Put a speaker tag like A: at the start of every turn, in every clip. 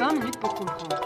A: 20 minutes pour comprendre.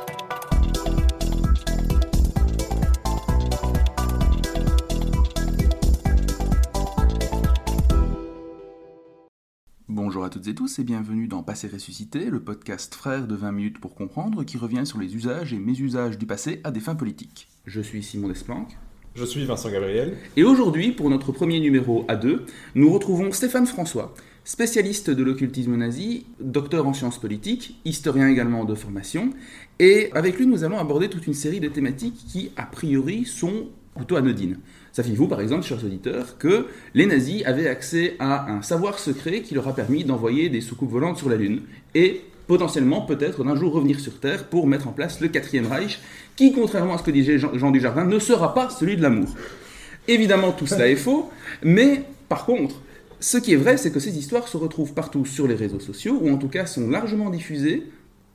B: Bonjour à toutes et tous et bienvenue dans Passé ressuscité, le podcast frère de 20 minutes pour comprendre qui revient sur les usages et mésusages du passé à des fins politiques. Je suis Simon Desplanques.
C: Je suis Vincent Gabriel.
B: Et aujourd'hui, pour notre premier numéro à deux, nous retrouvons Stéphane François, spécialiste de l'occultisme nazi, docteur en sciences politiques, historien également de formation, et avec lui nous allons aborder toute une série de thématiques qui, a priori, sont plutôt anodines. Saviez-vous, par exemple, chers auditeurs, que les nazis avaient accès à un savoir secret qui leur a permis d'envoyer des soucoupes volantes sur la Lune et potentiellement, peut-être, d'un jour revenir sur Terre pour mettre en place le quatrième Reich, qui, contrairement à ce que disait Jean, Jean Dujardin, ne sera pas celui de l'amour. Évidemment, tout cela est faux, mais par contre, ce qui est vrai, c'est que ces histoires se retrouvent partout sur les réseaux sociaux, ou en tout cas sont largement diffusées,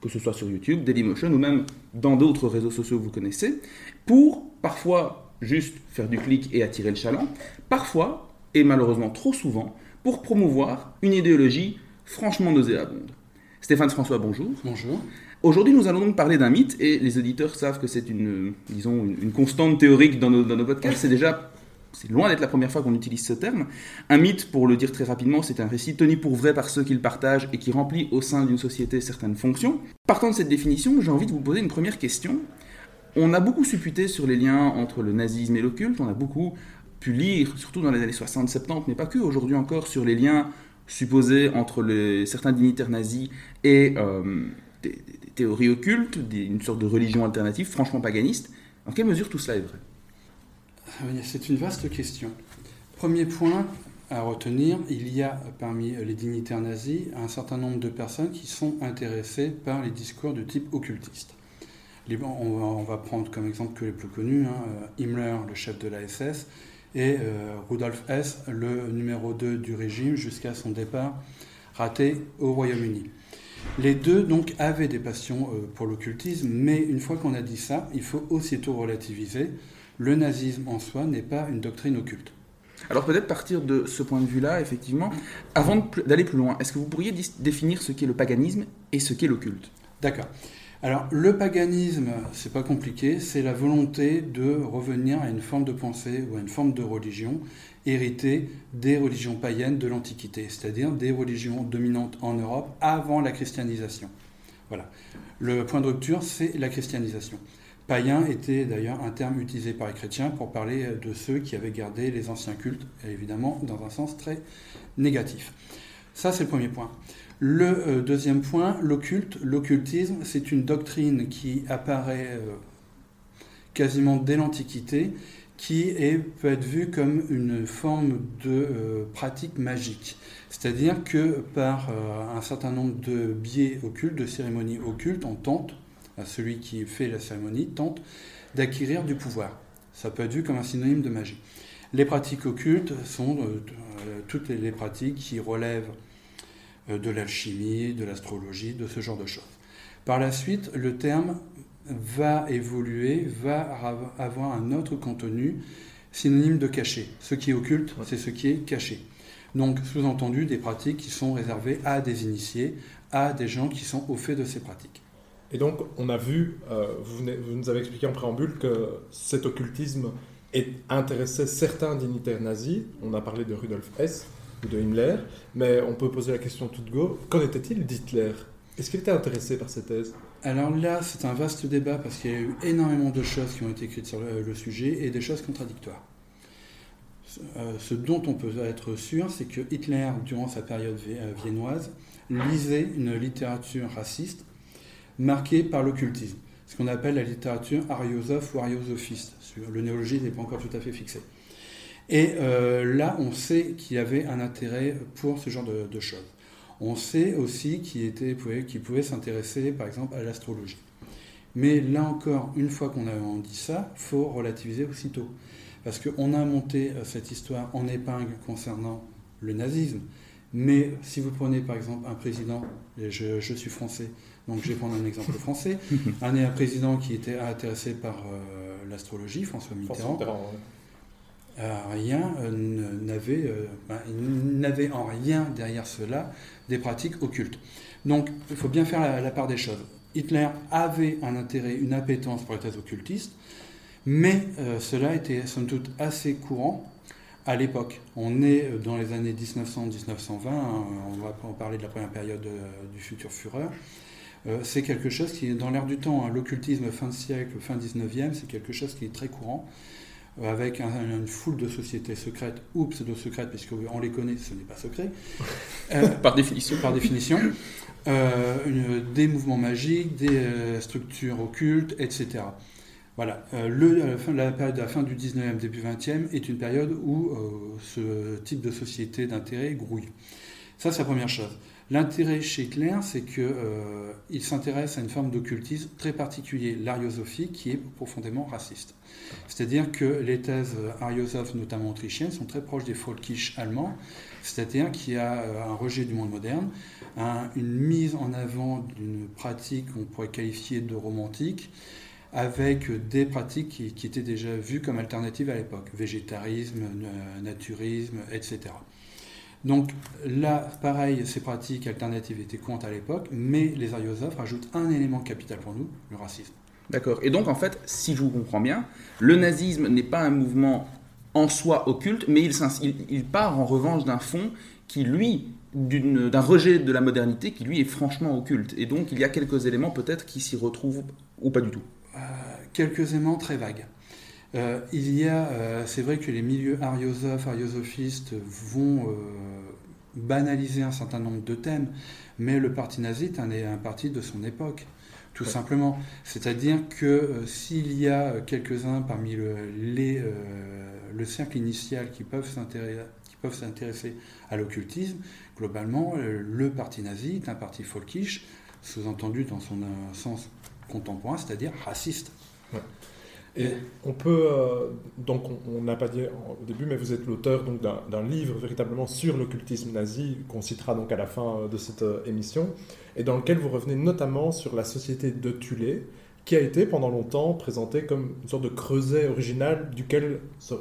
B: que ce soit sur YouTube, Dailymotion, ou même dans d'autres réseaux sociaux que vous connaissez, pour parfois juste faire du clic et attirer le chaland, parfois, et malheureusement trop souvent, pour promouvoir une idéologie franchement nauséabonde. Stéphane François, bonjour.
D: Bonjour.
B: Aujourd'hui, nous allons donc parler d'un mythe, et les auditeurs savent que c'est une, disons, une, une constante théorique dans nos, dans nos podcasts. C'est déjà, c'est loin d'être la première fois qu'on utilise ce terme. Un mythe, pour le dire très rapidement, c'est un récit tenu pour vrai par ceux qui le partagent et qui remplit au sein d'une société certaines fonctions. Partant de cette définition, j'ai envie de vous poser une première question. On a beaucoup supputé sur les liens entre le nazisme et l'occulte, on a beaucoup pu lire, surtout dans les années 60-70, mais pas que, aujourd'hui encore, sur les liens supposés entre certains dignitaires nazis et euh, des, théories occultes, une sorte de religion alternative, franchement paganiste. En quelle mesure tout cela est vrai?
D: C'est une vaste question. Premier point à retenir, il y a parmi les dignitaires nazis un certain nombre de personnes qui sont intéressées par les discours de type occultiste. On va, prendre comme exemple que les plus connus, hein, Himmler, le chef de la SS, et euh, Rudolf Hess, le numéro 2 du régime, jusqu'à son départ raté au Royaume-Uni. Les deux donc avaient des passions euh, pour l'occultisme, mais une fois qu'on a dit ça, il faut aussitôt relativiser. Le nazisme en soi n'est pas une doctrine occulte.
B: Alors peut-être partir de ce point de vue-là, effectivement, avant d'aller plus loin, est-ce que vous pourriez définir ce qu'est le paganisme et ce qu'est l'occulte?
D: D'accord. Alors, le paganisme, c'est pas compliqué, c'est la volonté de revenir à une forme de pensée ou à une forme de religion héritée des religions païennes de l'Antiquité, c'est-à-dire des religions dominantes en Europe avant la christianisation. Voilà. Le point de rupture, c'est la christianisation. Païen était d'ailleurs un terme utilisé par les chrétiens pour parler de ceux qui avaient gardé les anciens cultes, évidemment dans un sens très négatif. Ça, c'est le premier point. Le euh, deuxième point, l'occulte. L'occultisme, c'est une doctrine qui apparaît euh, quasiment dès l'Antiquité, qui peut être vue comme une forme de euh, pratique magique. C'est-à-dire que par un certain nombre de biais occultes, de cérémonies occultes, on tente, celui qui fait la cérémonie tente d'acquérir du pouvoir. Ça peut être vu comme un synonyme de magie. Les pratiques occultes sont euh, toutes les, les pratiques qui relèvent de l'alchimie, de l'astrologie, de ce genre de choses. Par la suite, le terme va évoluer, va avoir un autre contenu synonyme de caché. Ce qui est occulte, c'est ce qui est caché. Donc, sous-entendu, des pratiques qui sont réservées à des initiés, à des gens qui sont au fait de ces pratiques.
C: Et donc, on a vu, euh, vous, nous avez expliqué en préambule que cet occultisme intéressait certains dignitaires nazis. On a parlé de Rudolf Hess ou de Himmler, mais on peut poser la question toute go qu'en était-il d'Hitler? Est-ce qu'il était intéressé par ces thèses?
D: Alors là, c'est un vaste débat parce qu'il y a eu énormément de choses qui ont été écrites sur le, sujet et des choses contradictoires. Euh, ce dont on peut être sûr, c'est que Hitler, durant sa période viennoise, lisait une littérature raciste marquée par l'occultisme, ce qu'on appelle la littérature ariosophe ou ariosophiste. Le néologisme n'est pas encore tout à fait fixé. Et euh, là, on sait qu'il y avait un intérêt pour ce genre de, choses. On sait aussi qu'il qu'il pouvait s'intéresser, par exemple, à l'astrologie. Mais là encore, une fois qu'on a dit ça, il faut relativiser aussitôt. Parce qu'on a monté cette histoire en épingle concernant le nazisme. Mais si vous prenez par exemple un président, je suis français, donc je vais prendre un exemple français, un, un président qui était intéressé par euh, l'astrologie, François Mitterrand, François Mitterrand ouais. Euh, rien euh, n'avait, euh, ben, en rien derrière cela des pratiques occultes. Donc il faut bien faire la, la, part des choses. Hitler avait un intérêt, une appétence pour les thèses occultistes, mais cela était somme toute assez courant à l'époque. On est dans les années 1900-1920, hein, on va en parler de la première période du futur Führer. C'est quelque chose qui est dans l'air du temps. Hein. L'occultisme fin de siècle, fin 19e, c'est quelque chose qui est très courant avec une foule de sociétés secrètes ou pseudo-secrètes, puisqu'on les connaît, ce n'est pas secret.
B: Euh, par définition.
D: Par définition. Euh, une, des mouvements magiques, des euh, structures occultes, etc. Voilà. Le, la, fin, la, période, la fin du 19e, début 20e est une période où ce type de société d'intérêt grouille. Ça, c'est la première chose. L'intérêt chez Hitler, c'est qu'il s'intéresse à une forme d'occultisme très particulier, l'ariosophie, qui est profondément raciste. C'est-à-dire que les thèses ariosophes, notamment autrichiennes, sont très proches des folkish allemands, c'est-à-dire qu'il y a euh, un rejet du monde moderne, une mise en avant d'une pratique qu'on pourrait qualifier de romantique, avec des pratiques qui, étaient déjà vues comme alternatives à l'époque, végétarisme, naturisme, etc. Donc là, pareil, ces pratiques alternatives étaient courantes à l'époque, mais les ariosophes rajoutent un élément capital pour nous, le racisme.
B: D'accord. Et donc, en fait, si je vous comprends bien, le nazisme n'est pas un mouvement en soi occulte, mais il, il, part en revanche d'un fond qui, lui, d'un rejet de la modernité qui, lui, est franchement occulte. Et donc, il y a quelques éléments peut-être qui s'y retrouvent ou pas du tout.
D: Euh, quelques éléments très vagues. Euh, il y a, euh, c'est vrai que les milieux ariosophes, ariosophistes vont banaliser un certain nombre de thèmes, mais le parti nazi est un parti de son époque tout simplement. C'est-à-dire que euh, s'il y a quelques-uns parmi le, les, euh, le cercle initial qui peuvent s'intéresser à l'occultisme, globalement, euh, le parti nazi est un parti folkish, sous-entendu dans son sens contemporain, c'est-à-dire raciste.
C: Et on peut, euh, donc on n'a pas dit au début, mais vous êtes l'auteur donc d'un livre véritablement sur l'occultisme nazi qu'on citera donc à la fin euh, de cette euh, émission, et dans lequel vous revenez notamment sur la société de Tulé, qui a été pendant longtemps présentée comme une sorte de creuset original duquel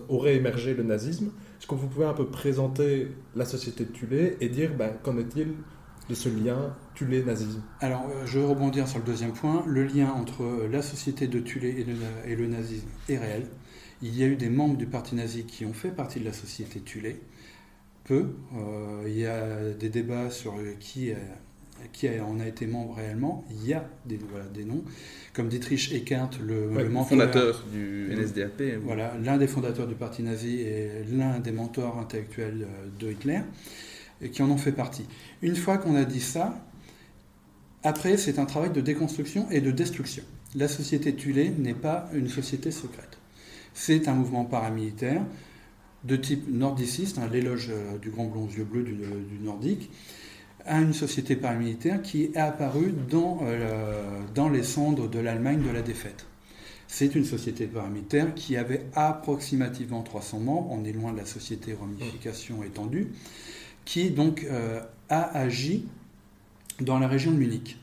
C: aurait émergé le nazisme. Est-ce que vous pouvez un peu présenter la société de Tulé et dire ben, qu'en est-il de ce lien Tulé-nazisme
D: Alors, euh, je vais rebondir sur le deuxième point. Le lien entre euh, la société de Tulé et le, nazisme est réel. Il y a eu des membres du parti nazi qui ont fait partie de la société Tulé. Peu. Euh, il y a des débats sur qui, qui en a été membre réellement. Il y a des, des noms, comme Dietrich Eckart, le,
B: fondateur du NSDAP.
D: Voilà, l'un des fondateurs du parti nazi et l'un des mentors intellectuels de Hitler et qui en ont fait partie. Une fois qu'on a dit ça, après, c'est un travail de déconstruction et de destruction. La société Tulé n'est pas une société secrète. C'est un mouvement paramilitaire de type nordiciste, l'éloge euh, du grand blond yeux bleus du, du, nordique, à une société paramilitaire qui est apparue dans, euh, dans les cendres de l'Allemagne de la défaite. C'est une société paramilitaire qui avait approximativement 300 membres, on est loin de la société ramification étendue, qui donc euh, a agi dans la région de Munich.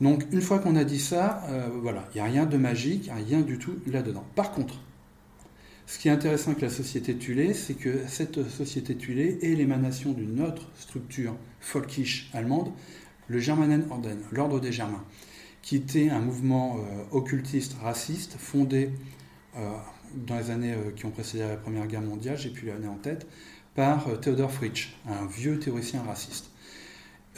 D: Donc une fois qu'on a dit ça, euh, voilà, il n'y a rien de magique, rien du tout là-dedans. Par contre, ce qui est intéressant avec la société Tulé, c'est que cette société Tulé est l'émanation d'une autre structure folkish allemande, le Germanenorden, l'ordre des Germains, qui était un mouvement euh, occultiste raciste fondé dans les années qui ont précédé la Première Guerre mondiale, j'ai plus l'année en tête, par euh, Theodor Fritsch, un vieux théoricien raciste.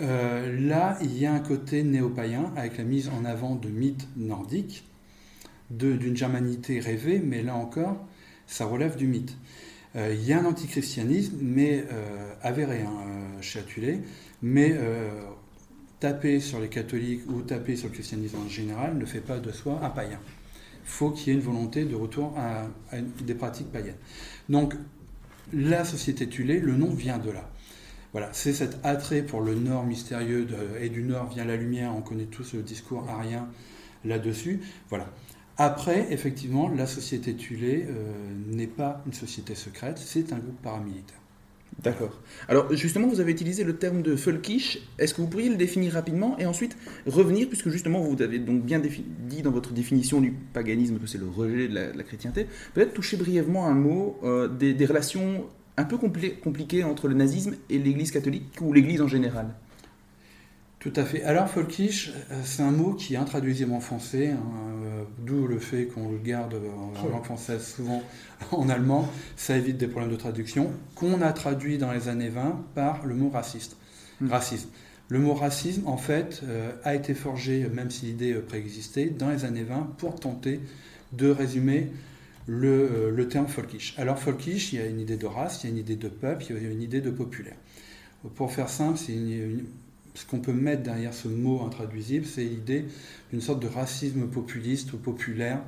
D: Euh, là, il y a un côté néo-païen avec la mise en avant de mythes nordiques, d'une germanité rêvée, mais là encore, ça relève du mythe. Euh, il y a un antichristianisme, mais avéré hein, chez Atulé, mais taper sur les catholiques ou taper sur le christianisme en général ne fait pas de soi un païen. Il faut qu'il y ait une volonté de retour à, à des pratiques païennes. Donc, la société Tulé, le nom vient de là. Voilà, c'est cet attrait pour le Nord mystérieux et du Nord vient la lumière. On connaît tous le discours arien là-dessus. Voilà. Après, effectivement, la société Tulé euh, n'est pas une société secrète, c'est un groupe paramilitaire.
B: D'accord. Alors justement, vous avez utilisé le terme de folkish. Est-ce que vous pourriez le définir rapidement et ensuite revenir, puisque justement vous avez donc bien dit dans votre définition du paganisme que c'est le rejet de la, chrétienté, peut-être toucher brièvement un mot euh, des, relations un peu compliquées entre le nazisme et l'Église catholique ou l'Église en général.
D: Tout à fait. Alors, folkish, euh, c'est un mot qui est intraduisible en français, hein, euh, d'où le fait qu'on le garde en langue française souvent en allemand. Ça évite des problèmes de traduction, qu'on a traduit dans les années 20 par le mot raciste. Hmm. Racisme. Le mot racisme, en fait, euh, a été forgé, même si l'idée préexistait, dans les années 20 pour tenter de résumer le, le, terme folkish. Alors, folkish, il y a une idée de race, il y a une idée de peuple, il y a une idée de populaire. Pour faire simple, une ce qu'on peut mettre derrière ce mot intraduisible, c'est l'idée d'une sorte de racisme populiste ou populaire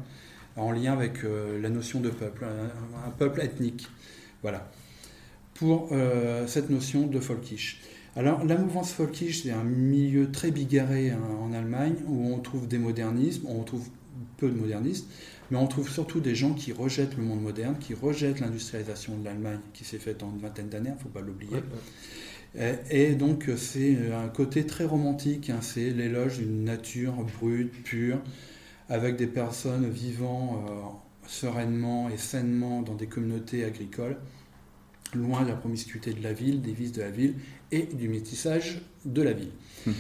D: en lien avec euh, la notion de peuple, un, peuple ethnique. Voilà. Pour euh, cette notion de folkish. Alors, la mouvance folkish, c'est un milieu très bigarré hein, en Allemagne où on trouve des modernismes, on trouve peu de modernistes, mais on trouve surtout des gens qui rejettent le monde moderne, qui rejettent l'industrialisation de l'Allemagne qui s'est faite en une vingtaine d'années, il ne faut pas l'oublier. Euh, et donc c'est un côté très romantique, hein. c'est l'éloge d'une nature brute, pure, avec des personnes vivant euh, sereinement et sainement dans des communautés agricoles, loin de la promiscuité de la ville, des vices de la ville et du métissage de la ville. Mmh.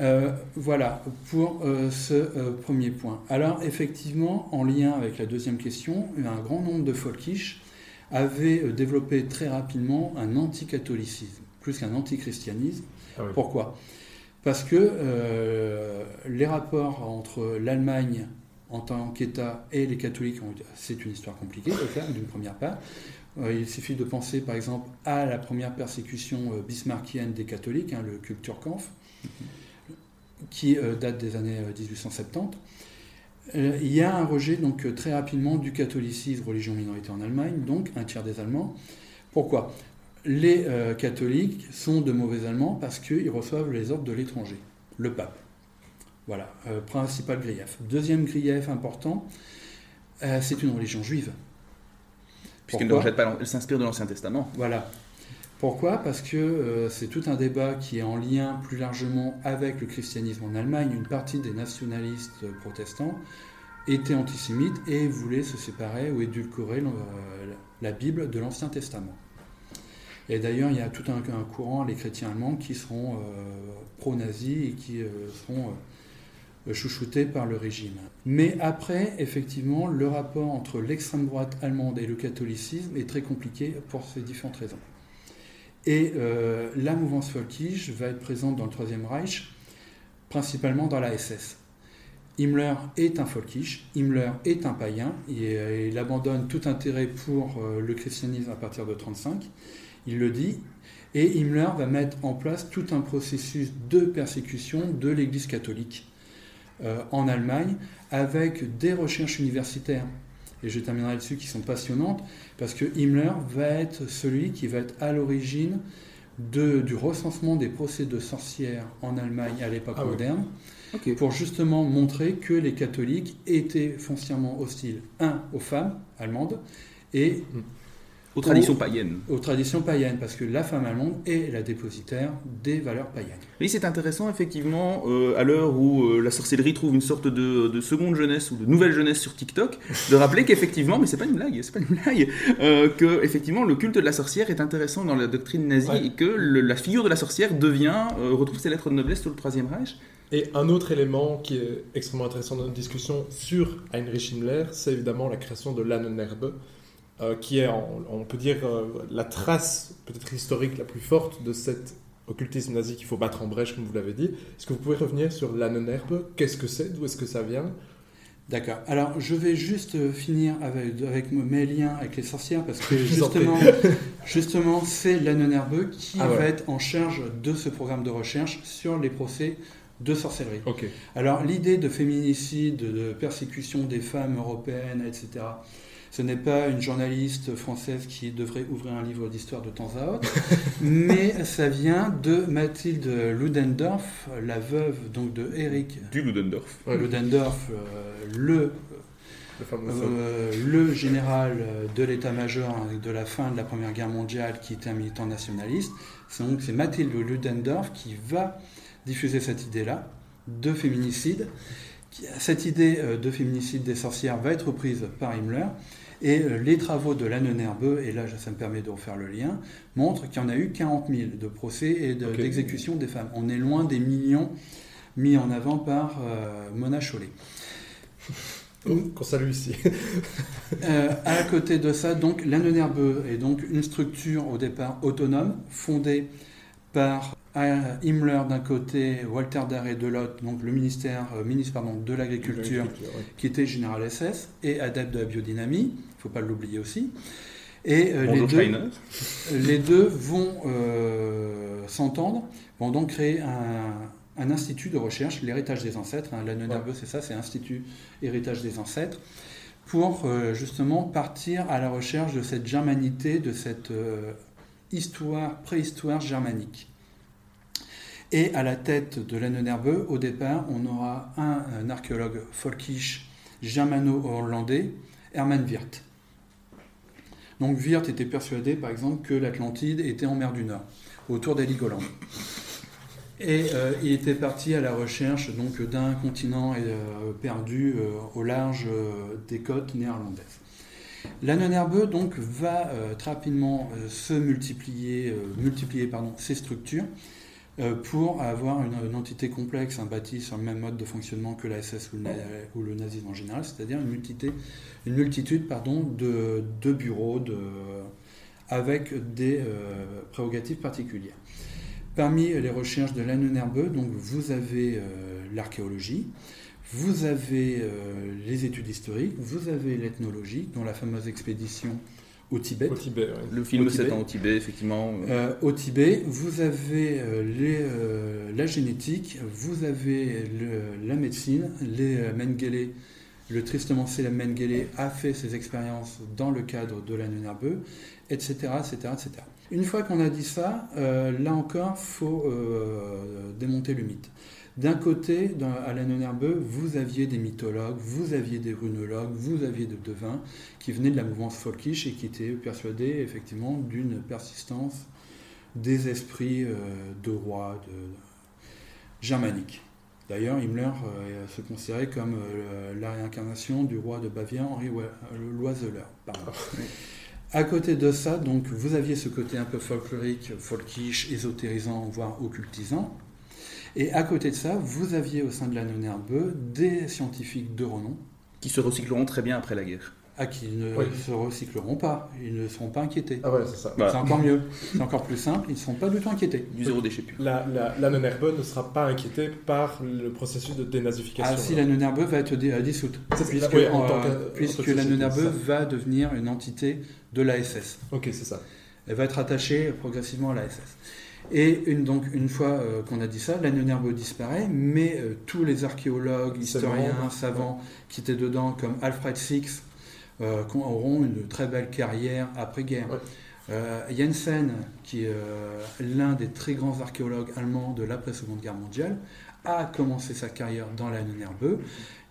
D: Euh, voilà pour ce premier point. Alors effectivement, en lien avec la deuxième question, un grand nombre de folkish avaient développé très rapidement un anticatholicisme plus qu'un antichristianisme. Ah Pourquoi? Parce que euh, les rapports entre l'Allemagne en tant qu'État et les catholiques, c'est une histoire compliquée, d'une première part. Euh, il suffit de penser par exemple à la première persécution euh, bismarckienne des catholiques, hein, le Kulturkampf, qui date des années 1870. Il y a un rejet donc très rapidement du catholicisme, religion minorité en Allemagne, donc un tiers des Allemands. Pourquoi? Les euh, catholiques sont de mauvais Allemands parce qu'ils reçoivent les ordres de l'étranger, le pape. Voilà, euh, principal grief. Deuxième grief important, euh, c'est une religion juive.
B: Puisqu'elle ne rejette pas, elle s'inspire de l'Ancien Testament.
D: Voilà. Pourquoi? Parce que c'est tout un débat qui est en lien plus largement avec le christianisme en Allemagne. Une partie des nationalistes protestants étaient antisémites et voulaient se séparer ou édulcorer la Bible de l'Ancien Testament. Et d'ailleurs, il y a tout un, courant, les chrétiens allemands, qui seront euh, pro-nazis et qui euh, seront euh, chouchoutés par le régime. Mais après, effectivement, le rapport entre l'extrême droite allemande et le catholicisme est très compliqué pour ces différentes raisons. Et la mouvance folkish va être présente dans le Troisième Reich, principalement dans la SS. Himmler est un folkish, Himmler est un païen, et, il abandonne tout intérêt pour le christianisme à partir de 1935 il le dit, et Himmler va mettre en place tout un processus de persécution de l'Église catholique euh, en Allemagne avec des recherches universitaires. Et je terminerai là-dessus qui sont passionnantes parce que Himmler va être celui qui va être à l'origine du recensement des procès de sorcières en Allemagne à l'époque ah moderne, pour justement montrer que les catholiques étaient foncièrement hostiles, un, aux femmes allemandes, et mm.
B: Aux traditions païennes.
D: Aux traditions païennes, parce que la femme allemande est la dépositaire des valeurs païennes.
B: Oui, c'est intéressant, effectivement, euh, à l'heure où euh, la sorcellerie trouve une sorte de, seconde jeunesse ou de nouvelle jeunesse sur TikTok, de rappeler qu'effectivement, mais c'est pas une blague, c'est pas une blague, euh, que effectivement le culte de la sorcière est intéressant dans la doctrine nazie et que la figure de la sorcière devient, retrouve ses lettres de noblesse sous le Troisième Reich.
C: Et un autre élément qui est extrêmement intéressant dans notre discussion sur Heinrich Himmler, c'est évidemment la création de l'Annenherbe, euh, qui est, on peut dire, euh, la trace peut-être historique la plus forte de cet occultisme nazi qu'il faut battre en brèche, comme vous l'avez dit. Est-ce que vous pouvez revenir sur l'Annenherbe Qu'est-ce que c'est? D'où est-ce que ça vient?
D: D'accord. Alors, je vais juste euh, finir avec, avec, mes liens avec les sorcières, parce que justement, justement c'est l'Annenherbe qui ah va être en charge de ce programme de recherche sur les procès de sorcellerie. Alors, l'idée de féminicide, de persécution des femmes européennes, etc., ce n'est pas une journaliste française qui devrait ouvrir un livre d'histoire de temps à autre, mais ça vient de Mathilde Ludendorff, la veuve donc de Eric.
B: Du Ludendorff.
D: Ludendorff, euh, le euh, le général de l'état-major de la fin de la Première Guerre mondiale qui était un militant nationaliste. C'est donc c'est Mathilde Ludendorff qui va diffuser cette idée-là de féminicide. Cette idée euh, de féminicide des sorcières va être reprise par Himmler Et euh, les travaux de Lannenerbeux, et là ça me permet de refaire le lien, montrent qu'il y en a eu 40 000 de procès et d'exécutions des femmes. On est loin des millions mis en avant par euh, Mona Chollet.
C: Qu'on salue ici.
D: euh, à côté de ça, donc Lannenerbeux est donc une structure au départ autonome, fondée par Himmler d'un côté, Walter Darré de l'autre, donc le ministère, euh, ministre pardon, de l'Agriculture, qui était général SS et adepte de la biodynamie, il ne faut pas l'oublier aussi. Et
B: euh, les, deux,
D: les, deux, vont euh, s'entendre, vont donc créer un, un, institut de recherche, l'héritage des ancêtres. Hein, la ouais. c'est ça, c'est Institut Héritage des ancêtres, pour justement partir à la recherche de cette germanité, de cette histoire, préhistoire germanique. Et à la tête de l'Annenerbeux, au départ, on aura un, archéologue folkish germano-hollandais, Hermann Wirth. Donc Wirth était persuadé, par exemple, que l'Atlantide était en mer du Nord, autour d'Heligoland. Et euh, il était parti à la recherche d'un continent euh, perdu euh, au large des côtes néerlandaises. L'Annenerbeux donc va très rapidement se multiplier, multiplier pardon, ses structures euh, pour avoir une, entité complexe, un bâti sur le même mode de fonctionnement que la SS ou le, nazisme en général, c'est-à-dire une, multitude de, bureaux avec des euh, prérogatives particulières. Parmi les recherches de Lannenerbeux, donc vous avez euh, l'archéologie, vous avez les études historiques, vous avez l'ethnologie, dont la fameuse expédition au Tibet.
B: Le film c'est au Tibet, effectivement.
D: Euh, au Tibet, vous avez euh, les, euh, la génétique, vous avez la médecine, les Mengele. Le tristement célèbre Mengele a fait ses expériences dans le cadre de la Nunarbeux, etc., etc., etc. Une fois qu'on a dit ça, là encore, il faut démonter le mythe. D'un côté, dans, à la Nerveux, vous aviez des mythologues, vous aviez des runologues, vous aviez des devins qui venaient de la mouvance folkish et qui étaient persuadés effectivement d'une persistance des esprits euh, de rois de, germaniques. D'ailleurs, Himmler euh, se considérait comme euh, la réincarnation du roi de Bavière, Henri Loiseleur. À côté de ça, donc, vous aviez ce côté un peu folklorique, folkish, ésotérisant, voire occultisant, et à côté de ça, vous aviez au sein de la Nerveux des scientifiques de renom.
B: Qui se recycleront très bien après la guerre.
D: Ah, qui ne se recycleront pas. Ils ne seront pas inquiétés.
C: Ah ouais, c'est ça.
D: C'est encore mieux. C'est encore plus simple. Ils ne seront pas du tout inquiétés.
B: Du zéro déchet plus.
C: La, la, la ne sera pas inquiétée par le processus de dénazification.
D: Ah si, la non va être euh, dissoute. Puisque, puisque la non va devenir une entité de l'ASS.
C: Ok, c'est ça.
D: Elle va être attachée progressivement à l'ASS. Et une, donc, une fois euh, qu'on a dit ça, nerveux disparaît, mais euh, tous les archéologues, historiens, savants qui étaient dedans, comme Alfred Six, euh, auront une très belle carrière après-guerre. Jensen, qui est l'un des très grands archéologues allemands de l'après-seconde guerre mondiale, a commencé sa carrière dans l'année nerveux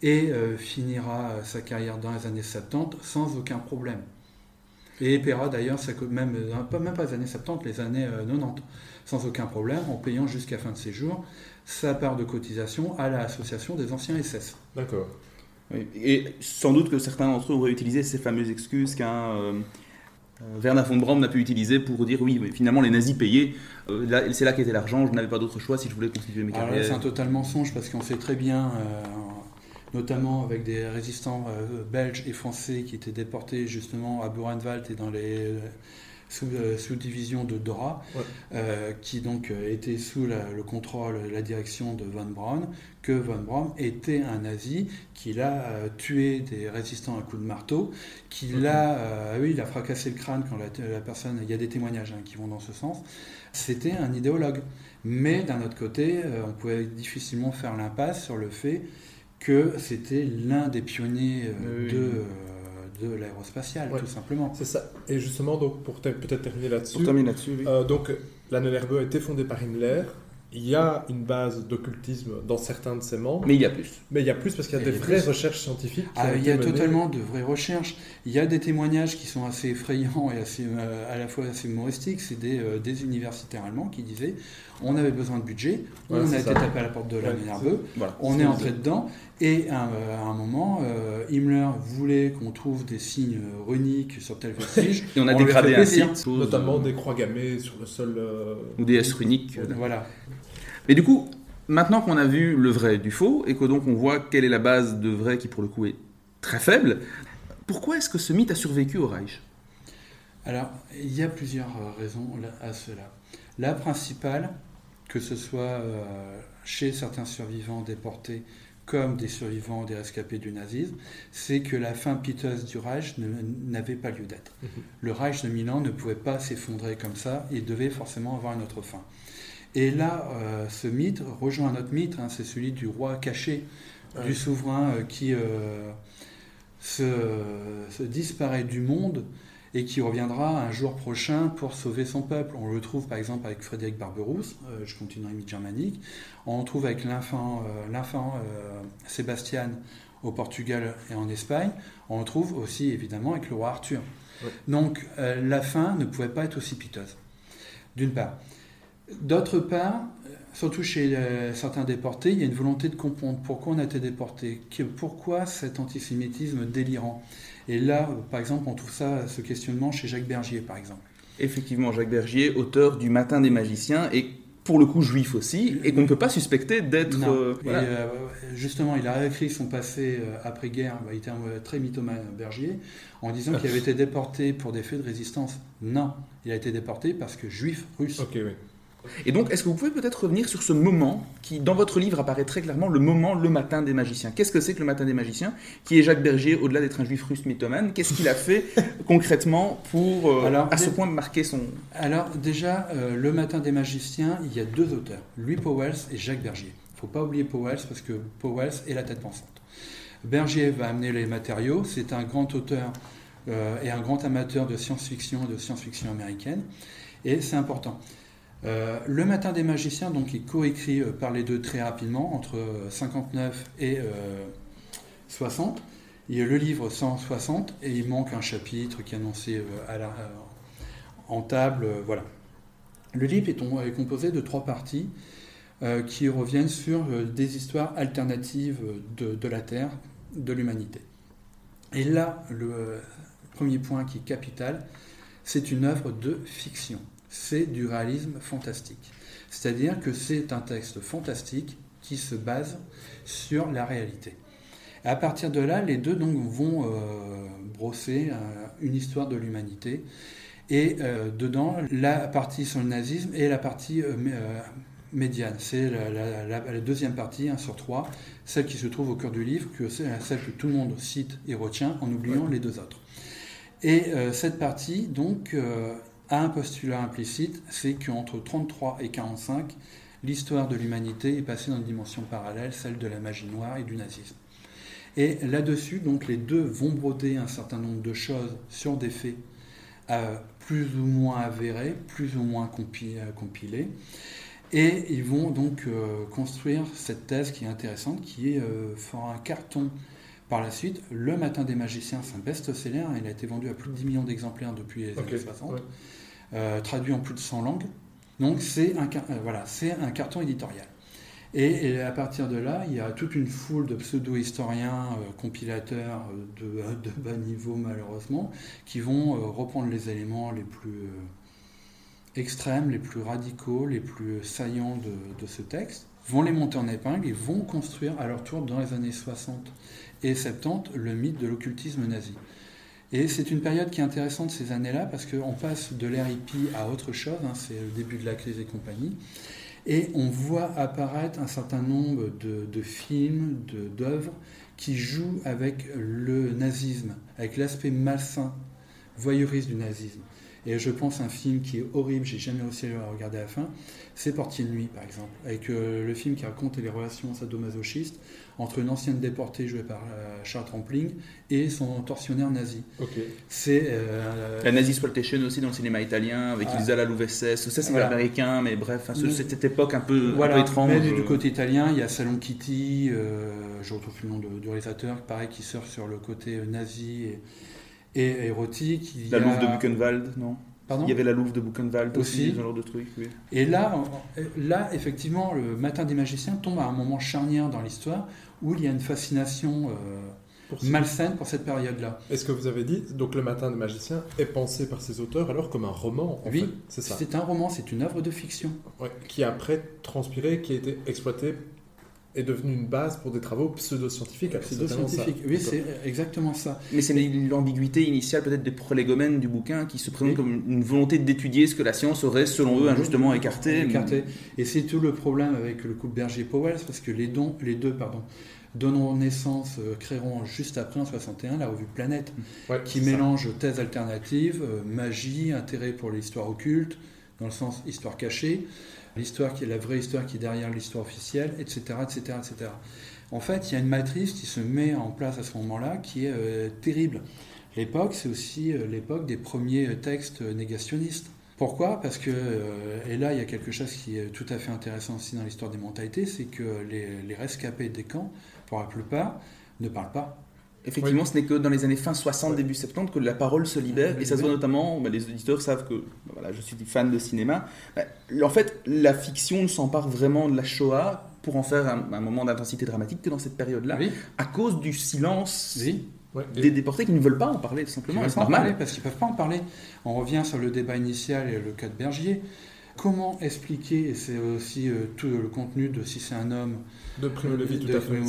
D: et finira sa carrière dans les années 70 sans aucun problème. Et paiera d'ailleurs, même, même pas les années 70, les années 90 sans aucun problème, en payant jusqu'à fin de séjour sa part de cotisation à l'association des anciens SS.
C: D'accord.
B: Et sans doute que certains d'entre eux auraient utilisé ces fameuses excuses qu'un euh, euh, Werner von Braun n'a pu utiliser pour dire oui, mais finalement les nazis payaient, euh, c'est là qu'était l'argent, je n'avais pas d'autre choix si je voulais constituer mes carrières.
D: C'est un total mensonge parce qu'on sait très bien, notamment avec des résistants belges et français qui étaient déportés justement à Buchenwald et dans les sous, euh, sous division de Dora, euh, qui donc euh, était sous le contrôle, la direction de Von Braun, que Von Braun était un nazi, qu'il a tué des résistants à coups de marteau, qu'il a, oui, il a fracassé le crâne quand la, personne, il y a des témoignages hein, qui vont dans ce sens. C'était un idéologue. Mais d'un autre côté, on pouvait difficilement faire l'impasse sur le fait que c'était l'un des pionniers de de l'aérospatiale, tout simplement.
C: C'est ça. Et justement, donc, pour peut-être terminer là-dessus.
B: Pour terminer là-dessus,
C: euh, donc, la a été fondée par Himmler. il y a une base d'occultisme dans certains de ces membres.
B: Mais il y a plus.
C: Mais il y a plus parce qu'il y a des vraies recherches scientifiques.
D: Ah, il y a totalement de vraies recherches. Il y a des témoignages qui sont assez effrayants et assez, euh, à la fois assez humoristiques. C'est des, euh, des, universitaires allemands qui disaient on avait besoin de budget, on a été tapé à la porte de la nerveux, on est, entré dedans. Et à, un moment, euh, Himmler voulait qu'on trouve des signes runiques sur tel vestige.
B: et on a dégradé un site.
C: Notamment des croix gammées sur le sol.
B: Ou des S runiques. Voilà. Mais du coup, maintenant qu'on a vu le vrai du faux et que donc on voit quelle est la base de vrai qui pour le coup est très faible, pourquoi est-ce que ce mythe a survécu au Reich?
D: Alors, il y a plusieurs euh, raisons à cela. La principale, que ce soit euh, chez certains survivants déportés comme des survivants des rescapés du nazisme, c'est que la fin piteuse du Reich n'avait pas lieu d'être. Mhm. Le Reich de Milan ne pouvait pas s'effondrer comme ça, il devait forcément avoir une autre fin. Et là, euh, ce mythe rejoint un autre mythe, hein, c'est celui du roi caché, du souverain euh, qui euh, se, disparaît du monde et qui reviendra un jour prochain pour sauver son peuple. On le trouve par exemple avec Frédéric Barberousse, je continue dans mythe germanique. On le trouve avec l'infant Sébastien au Portugal et en Espagne. On le trouve aussi évidemment avec le roi Arthur. Donc la fin ne pouvait pas être aussi piteuse, d'une part. D'autre part, surtout chez euh, certains déportés, il y a une volonté de comprendre pourquoi on a été déporté, pourquoi cet antisémitisme délirant. Et là, par exemple, on trouve ça, ce questionnement chez Jacques Bergier, par exemple.
B: Effectivement, Jacques Bergier, auteur du Matin des magiciens, et pour le coup juif aussi, et qu'on ne peut pas suspecter d'être...
D: Euh, euh, justement, il a écrit son passé après-guerre, bah, il était un très mythomane Bergier, en disant qu'il avait été déporté pour des faits de résistance. Non, il a été déporté parce que juif russe.
C: Ok, oui.
B: Et donc, est-ce que vous pouvez peut-être revenir sur ce moment qui, dans votre livre, apparaît très clairement, le moment, le matin des magiciens Qu'est-ce que c'est que le matin des magiciens Qui est Jacques Berger, au-delà d'être un juif russe mythomane Qu'est-ce qu'il a fait concrètement pour, euh, à ce point, marquer son...
D: Alors, déjà, euh, le matin des magiciens, il y a deux auteurs, Louis Powell et Jacques Bergier. Il ne faut pas oublier Powell parce que Powell est la tête pensante. Bergier va amener les matériaux, c'est un grand auteur euh, et un grand amateur de science-fiction et de science-fiction américaine, et c'est important. Euh, le Matin des magiciens, donc, est coécrit euh, par les deux très rapidement, entre 59 euh, et 60. Il y a le livre 160 et il manque un chapitre qui est annoncé en table. voilà. Le livre est, composé de trois parties qui reviennent sur des histoires alternatives de, la Terre, de l'humanité. Et là, le premier point qui est capital, c'est une œuvre de fiction c'est du réalisme fantastique. C'est-à-dire que c'est un texte fantastique qui se base sur la réalité. à partir de là, les deux donc vont euh, brosser euh, une histoire de l'humanité. Et euh, dedans, la partie sur le nazisme et la partie médiane. C'est la, deuxième partie, 1 sur 3, celle qui se trouve au cœur du livre, que c'est celle que tout le monde cite et retient en oubliant les deux autres. Et cette partie, donc, a un postulat implicite, c'est qu'entre 33 et 45, l'histoire de l'humanité est passée dans une dimension parallèle, celle de la magie noire et du nazisme. Et là-dessus, donc les deux vont broder un certain nombre de choses sur des faits euh, plus ou moins avérés, plus ou moins euh, compilés. Et ils vont donc euh, construire cette thèse qui est intéressante, qui est, un carton par la suite. Le Matin des magiciens, c'est un best-seller. Il a été vendu à plus de 10 millions d'exemplaires depuis les années 60. Euh, traduit en plus de 100 langues. Donc c'est un, euh, voilà, c'est un carton éditorial. Et, à partir de là, il y a toute une foule de pseudo-historiens, euh, compilateurs de, de, bas niveau malheureusement, qui vont reprendre les éléments les plus extrêmes, les plus radicaux, les plus saillants de, de, ce texte, vont les monter en épingle et vont construire à leur tour dans les années 60 et 70 le mythe de l'occultisme nazi. Et c'est une période qui est intéressante ces années-là parce qu'on passe de l'ère hippie à autre chose, hein, c'est le début de la crise et compagnie, et on voit apparaître un certain nombre de, films, d'œuvres qui jouent avec le nazisme, avec l'aspect malsain, voyeuriste du nazisme. Et je pense à un film qui est horrible, j'ai jamais réussi à le regarder à la fin, c'est Portier de nuit, par exemple, avec euh, le film qui raconte les relations sadomasochistes entre une ancienne déportée jouée par euh, Charles Trampling et son tortionnaire nazi.
C: Ok.
D: C'est euh,
B: La nazi exploitation aussi dans le cinéma italien, avec
D: Ah.
B: Ilsa la Louvessès. Ça, c'est
D: Voilà.
B: américain, mais bref, ce-
D: Mais-
B: cette époque un peu, un
D: Voilà,
B: peu étrange.
D: mais du, côté italien, il y a Salon Kitty, euh, je retrouve plus le nom du réalisateur, pareil, qui surfe sur le côté euh, nazi et, et érotique. Il y
B: La
D: a-
B: Louve de Buchenwald, non
D: Pardon
B: Il y avait la Louve de Buchenwald aussi,
D: Aussi.
B: ce genre de truc. Oui.
D: Et là, là, effectivement, le Matin des magiciens tombe à un moment charnière dans l'histoire où il y a une fascination euh,
C: Pour
D: malsaine pour cette période-là.
C: Est-ce que vous avez dit, donc Le Matin des Magiciens est pensé par ses auteurs alors comme un roman en
D: Oui,
C: C'est ça.
D: C'est un roman, c'est une œuvre de fiction.
C: Ouais, qui a après transpiré, qui a été exploité, est devenu une base pour des travaux pseudo-scientifiques. Alors, c'est tellement ça.
D: Pseudo-scientifique. Oui, c'est exactement ça.
B: Mais c'est l'ambiguïté initiale peut-être des prolégomènes du bouquin qui se présentent
D: Oui.
B: comme une volonté d'étudier ce que la science aurait, selon eux, injustement écarté.
D: Écarté. Et c'est tout le problème avec le couple Berger-Powell, parce que les, dons, les deux pardon, donneront naissance, euh, créeront juste après, en 61, la revue Planète,
C: Ouais,
D: qui
C: ça.
D: mélange thèses alternatives, euh, magie, intérêt pour l'histoire occulte, dans le sens histoire cachée, l'histoire qui est la vraie histoire qui est derrière l'histoire officielle, etc., etc., etc. En fait, il y a une matrice qui se met en place à ce moment-là qui est euh, terrible. L'époque, c'est aussi euh, l'époque des premiers euh, textes négationnistes. Pourquoi? Parce que, et là, il y a quelque chose qui est tout à fait intéressant aussi dans l'histoire des mentalités, c'est que les rescapés des camps, pour la plupart, ne parlent pas.
B: Effectivement, ce n'est que dans les années fin 60, début 70 que la parole se libère. Et ça se voit notamment, bah, les auditeurs savent que bah, voilà, je suis fan de cinéma. Bah, en fait, la fiction ne s'empare vraiment de la Shoah pour en faire un, un moment d'intensité dramatique que dans cette période-là,
D: Oui,
B: à cause du silence
D: oui.
C: Ouais, et-
B: des déportés qui ne veulent pas en parler, tout simplement. C'est
D: parler
B: normal.
D: parce qu'ils ne peuvent pas en parler. On revient sur le débat initial et le cas de Bergier. Comment expliquer, et c'est aussi euh, tout le contenu de Si c'est un homme,
C: De Primo Levi, tout à fait.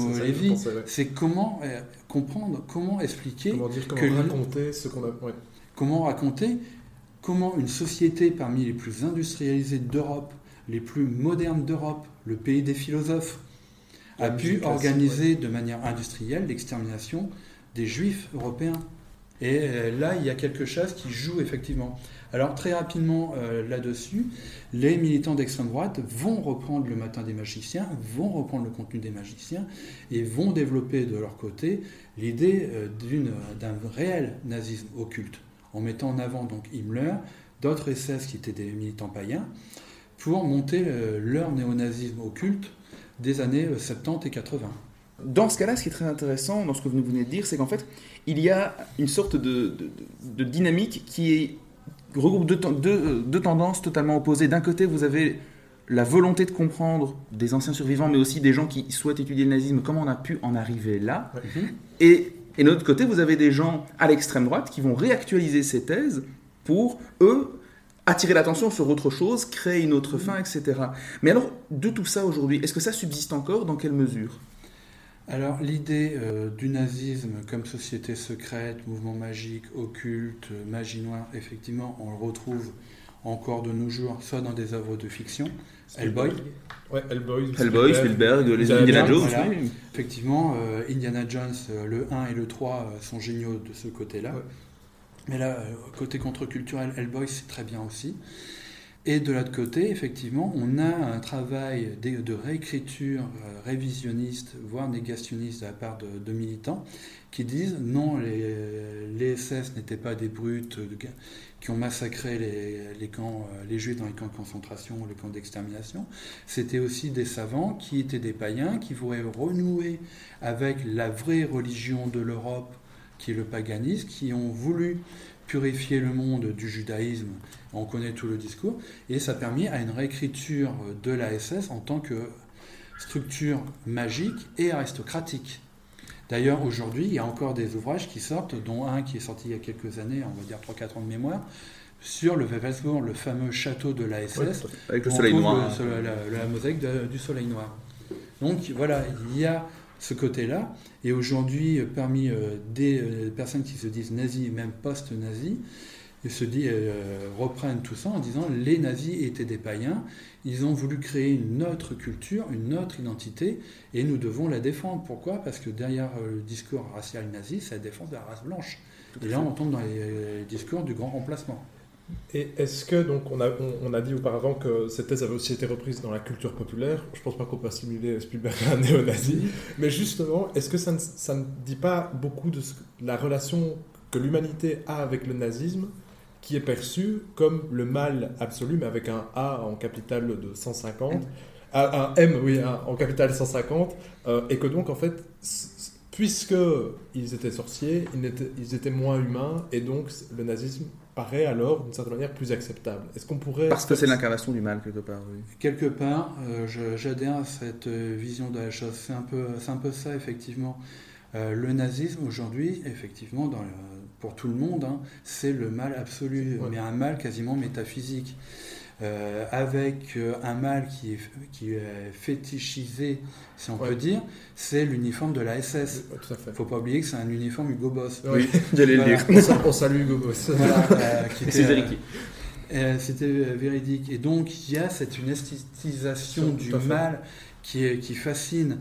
C: C'est ouais.
D: comment euh, comprendre, comment expliquer,
C: Comment dire, comment
D: que-
C: raconter ce qu'on a. ouais.
D: comment raconter comment une société parmi les plus industrialisées d'Europe, les plus modernes d'Europe, le pays des philosophes, a pu organiser de manière industrielle l'extermination des juifs européens. Et euh, là, il y a quelque chose qui joue effectivement. Alors très rapidement euh, là-dessus, les militants d'extrême droite vont reprendre le matin des magiciens, vont reprendre le contenu des magiciens et vont développer de leur côté l'idée euh, d'un réel nazisme occulte, en mettant en avant donc Himmler, d'autres SS qui étaient des militants païens, pour monter euh, leur néonazisme occulte des années euh, 70 et 80.
B: Dans ce cas-là, ce qui est très intéressant dans ce que vous venez de dire, c'est qu'en fait, il y a une sorte de dynamique qui est, regroupe deux, ten- deux, euh, deux tendances totalement opposées. D'un côté, vous avez la volonté de comprendre des anciens survivants, mais aussi des gens qui souhaitent étudier le nazisme, comment on a pu en arriver là. Et, et de l'autre côté, vous avez des gens à l'extrême droite qui vont réactualiser ces thèses pour, eux, attirer l'attention sur autre chose, créer une autre fin, etc. Mais alors, de tout ça aujourd'hui, est-ce que ça subsiste encore? Dans quelle mesure?
D: Alors l'idée euh, du nazisme comme société secrète, mouvement magique, occulte, euh, magie noire, effectivement, on le retrouve encore de nos jours, soit dans des œuvres de fiction, Hellboy,
C: Ouais, Hellboy.
B: Hellboy, Spielberg, les Indiana Jones,
D: voilà.
B: oui.
D: Effectivement, euh, Indiana Jones, euh, le 1 et le 3 euh, sont géniaux de ce côté-là.
C: Ouais.
D: Mais là, euh, côté contre-culturel, Hellboy, c'est très bien aussi. Et de l'autre côté, effectivement, on a un travail de, réécriture euh, révisionniste, voire négationniste de la part de, militants qui disent non, les, les SS n'étaient pas des brutes qui ont massacré les, euh, les juifs dans les camps de concentration, les camps d'extermination. C'était aussi des savants qui étaient des païens, qui voulaient renouer avec la vraie religion de l'Europe, qui est le paganisme, qui ont voulu purifier le monde du judaïsme. On connaît tout le discours. Et ça a permis à une réécriture de la SS en tant que structure magique et aristocratique. D'ailleurs, aujourd'hui, il y a encore des ouvrages qui sortent, dont un qui est sorti il y a quelques années, on va dire 3-4 ans de mémoire, sur le Wewelsburg, le fameux château de la SS,
C: Ouais, tout à fait.
B: Avec le soleil noir.
D: le la, la mosaïque de- du soleil noir. Donc voilà, il y a ce côté-là. Et aujourd'hui, euh, parmi euh, des euh, personnes qui se disent nazis, et même post-nazis, ils se disent, euh, reprennent tout ça en disant les nazis étaient des païens, ils ont voulu créer une autre culture, une autre identité, et nous devons la défendre. Pourquoi? Parce que derrière le discours racial nazi, c'est la défense de la race blanche. Et là, on tombe dans les, les discours du grand remplacement.
C: Et est-ce que, donc, on a, on, a dit auparavant que cette thèse avait aussi été reprise dans la culture populaire? Je pense pas qu'on peut assimiler Spielberg à un néo-nazi. Mais justement, est-ce que ça ne, ne, dit pas beaucoup de la relation que l'humanité a avec le nazisme, qui est perçu comme le mal absolu, mais avec un A en capital de 150, un M, oui, en capital 150, euh, et que donc, en fait, puisque ils étaient sorciers, ils étaient moins humains, et donc le nazisme paraît alors d'une certaine manière plus acceptable. Est-ce qu'on pourrait...
B: Parce que c'est l'incarnation du mal quelque part. Oui.
D: Quelque part, euh, j'adhère à cette euh, vision de la chose. C'est un peu, c'est un peu ça effectivement. Euh, le nazisme aujourd'hui, effectivement, dans pour tout le monde, hein, c'est le mal absolu, mais un mal quasiment métaphysique. Euh, avec euh, un mal qui est, qui est fétichisé, si on peut dire, c'est l'uniforme de la SS. Il ne faut pas oublier que c'est un uniforme Hugo Boss.
B: Oui, j'allais le dire.
C: On salue Hugo Boss.
B: c'est véridique.
D: C'était véridique. Et donc, il y a cette une esthétisation du mal qui, est, qui fascine.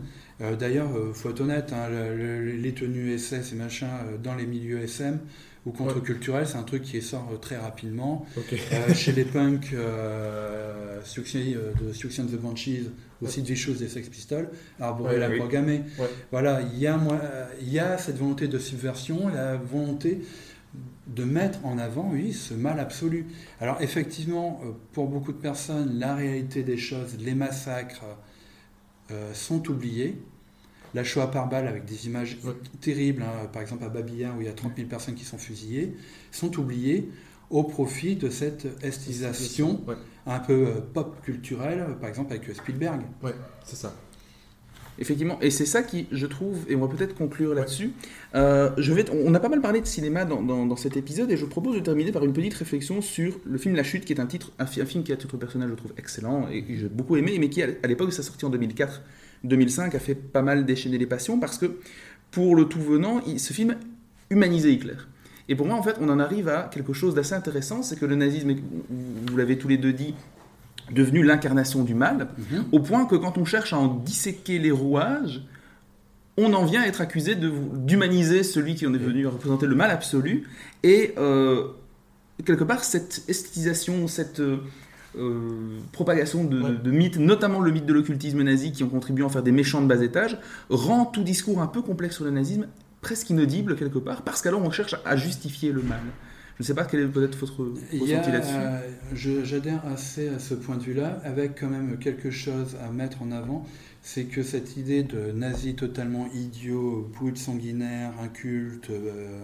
D: D'ailleurs, il faut être honnête, hein, les tenues SS et machin dans les milieux SM, ou contre-culturel, c'est un truc qui sort euh, très rapidement. Euh, chez les punks, euh, euh de Suction the Banshees, aussi des choses des Sex Pistols, arborer la croix gammée. Voilà, il y, a, il y a cette volonté de subversion, la volonté de mettre en avant, oui, ce mal absolu. Alors effectivement, pour beaucoup de personnes, la réalité des choses, les massacres sont oubliés la Shoah par balle avec des images terribles, hein, par exemple à Babilla où il y a 30 000 personnes qui sont fusillées, sont oubliées au profit de cette estisation un peu euh, pop culturelle, par exemple avec Spielberg.
C: Oui, c'est ça.
B: Effectivement, et c'est ça qui, je trouve, et on va peut-être conclure là-dessus. Euh, je vais, on a pas mal parlé de cinéma dans, dans, cet épisode, et je propose de terminer par une petite réflexion sur le film La Chute, qui est un titre, un, film qui à titre personnel je trouve excellent et que j'ai beaucoup aimé, mais qui à l'époque de sa sortie en 2004 2005 a fait pas mal déchaîner les passions parce que pour le tout venant, ce film humanisait Hitler. Et pour moi, en fait, on en arrive à quelque chose d'assez intéressant, c'est que le nazisme, vous l'avez tous les deux dit, devenu l'incarnation du mal, mhm. au point que quand on cherche à en disséquer les rouages, on en vient à être accusé d'humaniser celui qui en est venu représenter le mal absolu. Et euh, quelque part, cette esthétisation, cette... Euh, propagation de, mythes, notamment le mythe de l'occultisme nazi qui ont contribué à en faire des méchants de bas étage, rend tout discours un peu complexe sur le nazisme presque inaudible quelque part, parce qu'alors on cherche à justifier le mal. Je ne sais pas quel est peut-être votre ressenti là-dessus.
D: Euh, j'adhère assez à ce point de vue-là, avec quand même quelque chose à mettre en avant, c'est que cette idée de nazi totalement idiot, poule sanguinaire, inculte, euh,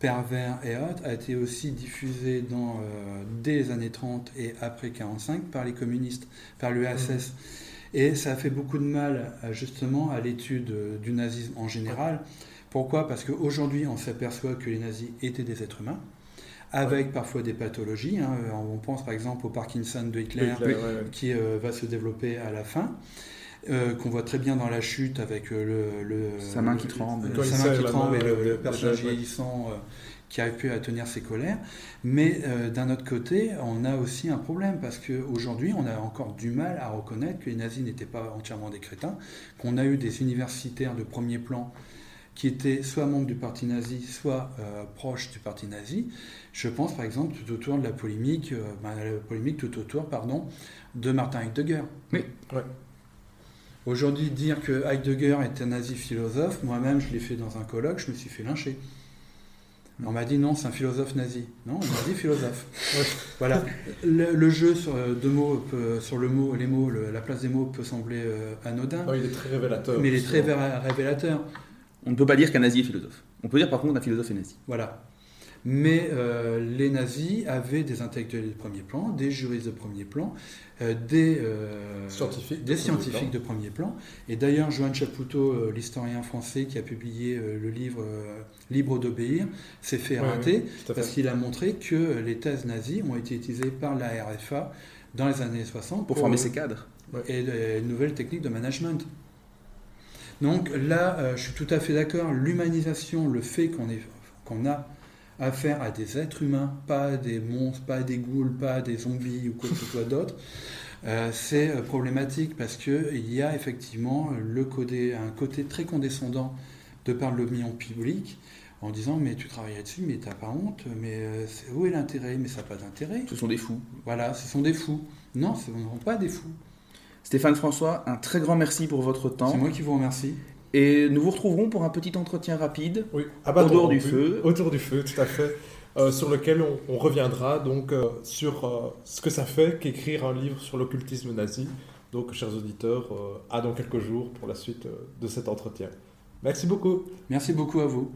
D: pervers et autres a été aussi diffusé dans, euh, dès les années 30 et après 45 par les communistes, par l'URSS. Mmh. Et ça a fait beaucoup de mal justement à l'étude du nazisme en général. Pourquoi? Parce qu'aujourd'hui, on s'aperçoit que les nazis étaient des êtres humains, avec parfois des pathologies. Hein. On pense par exemple au Parkinson de Hitler, qui euh, va se développer à la fin. Euh, qu'on voit très bien dans la chute avec euh, le,
B: sa main qui tremble,
D: sa main qui tremble et le, personnage vieillissant euh, qui arrive plus à tenir ses colères. Mais d'un autre côté, on a aussi un problème parce qu'aujourd'hui, on a encore du mal à reconnaître que les nazis n'étaient pas entièrement des crétins, qu'on a eu des universitaires de premier plan qui étaient soit membres du parti nazi, soit proches du parti nazi. Je pense par exemple tout autour de la polémique, ben, la polémique tout autour, pardon, de Martin Heidegger.
C: Oui. Ouais.
D: Aujourd'hui, dire que Heidegger est un nazi philosophe, moi-même, je l'ai fait dans un colloque, je me suis fait lyncher. On m'a dit non, c'est un philosophe nazi. Non, on m'a dit philosophe. voilà. Le, jeu sur euh, deux mots, sur le mot, les mots, la place des mots peut sembler euh, anodin.
C: il est très révélateur.
D: Mais il est très révélateur.
B: On ne peut pas dire qu'un nazi est philosophe. On peut dire par contre qu'un philosophe est nazi.
D: Voilà. Mais euh, les nazis avaient des intellectuels de premier plan, des juristes de premier plan, euh, des, euh,
C: scientifiques,
D: des scientifiques de premier plan. Et d'ailleurs, Joan Chapoutot, l'historien français qui a publié le livre Libre d'obéir, s'est fait rater parce qu'il a montré que les thèses nazies ont été utilisées par la RFA dans les années 60
B: pour, former ses cadres
D: et de nouvelles techniques de management. Donc là, je suis tout à fait d'accord. L'humanisation, le fait qu'on qu'on a affaire à des êtres humains, pas des monstres, pas des ghouls, pas des zombies ou quoi que ce soit d'autre, euh, c'est euh, problématique parce qu'il y a effectivement le côté, un côté très condescendant de par l'opinion publique. en disant mais tu travailles là-dessus, mais t'as pas honte, mais euh, où est l'intérêt? Mais ça n'a pas d'intérêt.
B: Ce sont des fous.
D: Voilà, ce sont des fous. Non, ce ne sont pas des fous.
B: Stéphane François, un très grand merci pour votre temps.
D: C'est moi qui vous remercie.
B: Et nous vous retrouverons pour un petit entretien rapide.
C: Oui,
B: Autour du feu.
C: Autour du feu, tout à fait. euh, sur lequel on, on reviendra donc euh, sur euh, ce que ça fait qu'écrire un livre sur l'occultisme nazi. Donc, chers auditeurs, à dans quelques jours pour la suite de cet entretien. Merci beaucoup.
D: Merci beaucoup à vous.